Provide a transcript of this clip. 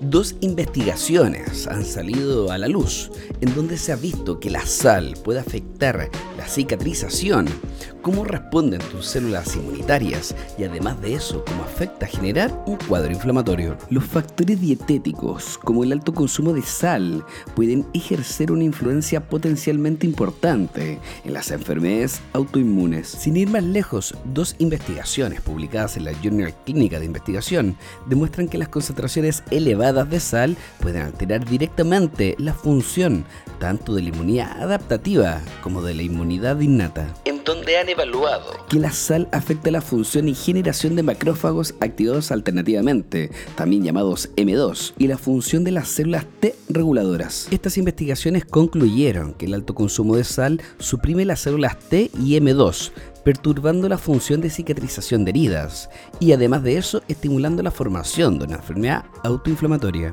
Dos investigaciones han salido a la luz en donde se ha visto que la sal puede afectar la cicatrización, cómo responden tus células inmunitarias y además de eso, cómo afecta a generar un cuadro inflamatorio. Los factores dietéticos, como el alto consumo de sal, pueden ejercer una influencia potencialmente importante en las enfermedades autoinmunes. Sin ir más lejos, dos investigaciones publicadas en la Journal Clínica de Investigación demuestran que las concentraciones elevadas de sal pueden alterar directamente la función tanto de la inmunidad adaptativa como de la inmunidad innata. En donde han evaluado que la sal afecta la función y generación de macrófagos activados alternativamente, también llamados M2, y la función de las células T reguladoras. Estas investigaciones concluyeron que el alto consumo de sal suprime las células T y M2, perturbando la función de cicatrización de heridas y además de eso estimulando la formación de una enfermedad autoinflamatoria.